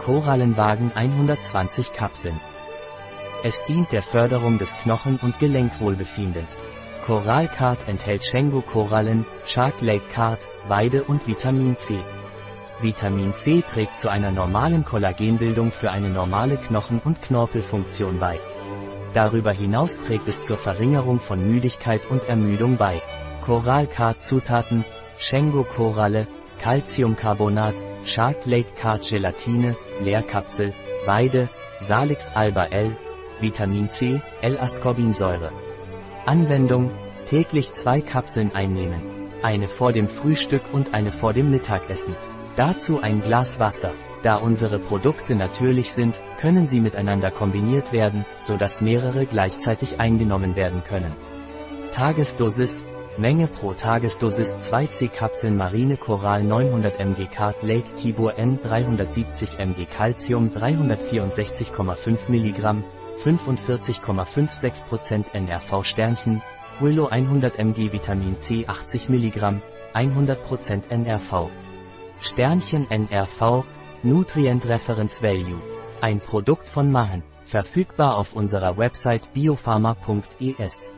Korallenwagen 120 Kapseln. Es dient der Förderung des Knochen- und Gelenkwohlbefindens. Koralcard enthält Shengo-Korallen, Shark Lake Card, Weide und Vitamin C. Vitamin C trägt zu einer normalen Kollagenbildung für eine normale Knochen- und Knorpelfunktion bei. Darüber hinaus trägt es zur Verringerung von Müdigkeit und Ermüdung bei. Koralcard Zutaten, Shengo-Koralle, Calciumcarbonat, Shark Lake Card Gelatine, Leerkapsel, Weide, Salix alba L, Vitamin C, L-Ascorbinsäure. Anwendung, täglich zwei Kapseln einnehmen. Eine vor dem Frühstück und eine vor dem Mittagessen. Dazu ein Glas Wasser. Da unsere Produkte natürlich sind, können sie miteinander kombiniert werden, sodass mehrere gleichzeitig eingenommen werden können. Tagesdosis, Menge pro Tagesdosis 2 C-Kapseln Marine Coral 900 mg Card Lake Tibur N 370 mg Calcium 364,5 mg, 45,56% NRV Sternchen, Willow 100 mg Vitamin C 80 mg, 100% NRV. Sternchen NRV, Nutrient Reference Value. Ein Produkt von Mahen, verfügbar auf unserer Website biopharma.es.